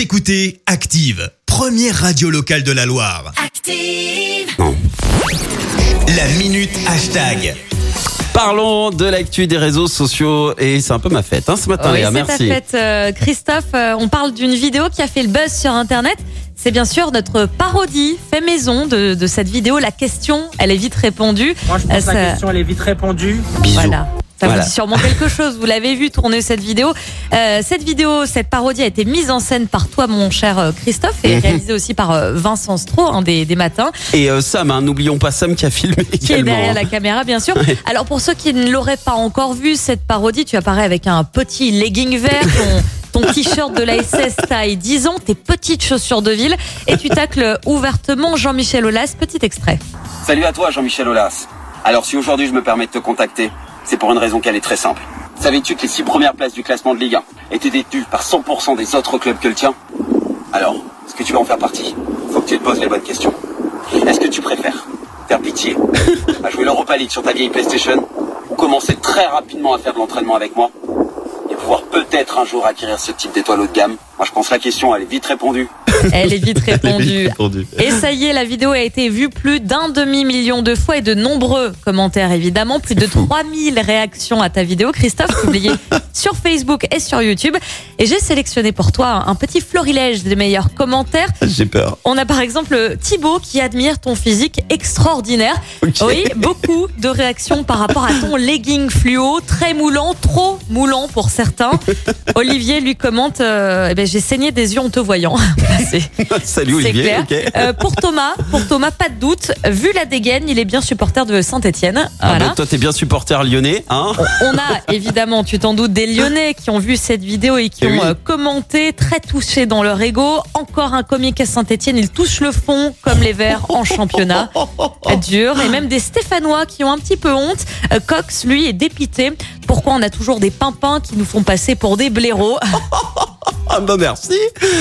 Vous écoutez Active, première radio locale de la Loire. Active. La minute hashtag. Parlons de l'actu des réseaux sociaux et c'est un peu ma fête hein, ce matin, Oui, Léa. c'est ta Merci. fête, euh, Christophe. Euh, on parle d'une vidéo qui a fait le buzz sur Internet. C'est bien sûr notre parodie fait maison de, de cette vidéo. La question, elle est vite répondue. Moi, je Euh, pense que ça- la question, elle est vite répondue. Bisous. Voilà. Ça Voilà. vous dit sûrement quelque chose. Vous l'avez vu tourner cette vidéo. Euh, cette vidéo, cette parodie a été mise en scène par toi, mon cher euh, Christophe, et Mhm. réalisée aussi par euh, Vincent Stro, un des, des matins, Et euh, Sam, hein, n'oublions pas Sam qui a filmé qui est derrière hein. la caméra, bien sûr. Ouais. Alors, pour ceux qui ne l'auraient pas encore vu, cette parodie, tu apparais avec un petit legging vert, ton, ton t-shirt de la SS taille 10 ans, tes petites chaussures de ville, et tu tacles ouvertement Jean-Michel Aulas. Petit extrait. Salut à toi Jean-Michel Aulas. Alors si aujourd'hui je me permets de te contacter, c'est pour une raison qu'elle est très simple. Savais-tu que les six premières places du classement de Ligue 1 étaient détenues par 100% des autres clubs que le tien Alors, est-ce que tu vas en faire partie? Faut que tu te poses les bonnes questions. Est-ce que tu préfères faire pitié à jouer l'Europa League sur ta vieille PlayStation ou commencer très rapidement à faire de l'entraînement avec moi et pouvoir peut-être un jour acquérir ce type d'étoile haut de gamme? Moi je pense que la question elle est vite répondue. Elle est vite répondue. Répondu. Et ça y est, la vidéo a été vue plus d'un demi-million de fois et de nombreux commentaires évidemment, plus de 3000 réactions à ta vidéo, Christophe, publiée sur Facebook et sur YouTube. Et j'ai sélectionné pour toi un petit florilège des meilleurs commentaires. J'ai peur. On a par exemple Thibaut qui admire ton physique extraordinaire. Oui, beaucoup de réactions par rapport à ton legging fluo, très moulant, trop moulant pour certains. Olivier lui commente euh, eh ben, J'ai saigné des yeux en te voyant. C'est- Salut Olivier. clair. euh, pour Thomas, pour Thomas, pas de doute. Vu la dégaine, il est bien supporter de Saint-Etienne. Ah Voilà. bah, toi t'es bien supporter lyonnais, hein On a évidemment, tu t'en doutes, des Lyonnais qui ont vu cette vidéo et qui Eh ont oui. euh, commenté, très touchés dans leur ego. Encore un comique à Saint-Etienne, il touche le fond comme les Verts en championnat. Dur. Et même des Stéphanois qui ont un petit peu honte. Euh, Cox, lui, est dépité. Pourquoi on a toujours des pimpins qui nous font passer pour des blaireaux? Ah bah merci.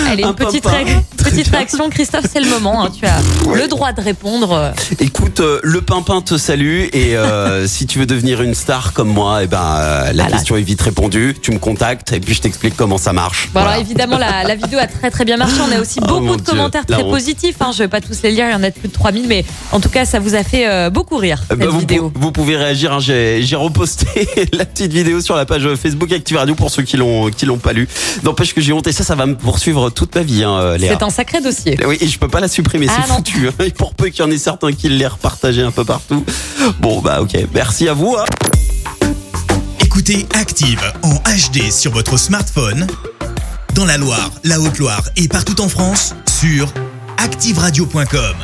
Allez, Un une petite, ré- petite réaction, Christophe, c'est le moment. hein. Tu as le droit de répondre. euh, Écoute, euh, le pimpin te salue et euh, si tu veux devenir une star comme moi, eh ben euh, la Voilà. question est vite répondue. Tu me contactes et puis je t'explique comment ça marche. Bon, Voilà. alors évidemment, la, la vidéo a très très bien marché. On a aussi Oh, beaucoup de Dieu, commentaires la très honte. positifs. Hein. Je vais pas tous les lire, il y en a plus de 3000, mais en tout cas, ça vous a fait euh, beaucoup rire, Eh cette ben, vous, vidéo. pou- vous pouvez réagir. hein. J'ai j'ai reposté la petite vidéo sur la page Facebook Active Radio pour ceux qui l'ont qui l'ont pas lu. N'empêche que j'ai honte et ça, ça va me poursuivre toute ma vie, hein, Léa. C'est un sacré dossier. Oui, et je peux pas la supprimer, Ah, c'est foutu. hein. Et pour peu qu'il y en ait certains qui l'aient repartagé un peu partout. Bon, bah ok, merci à vous. hein. Écoutez Active en HD sur votre smartphone, dans la Loire, la Haute-Loire et partout en France, sur activeradio.com.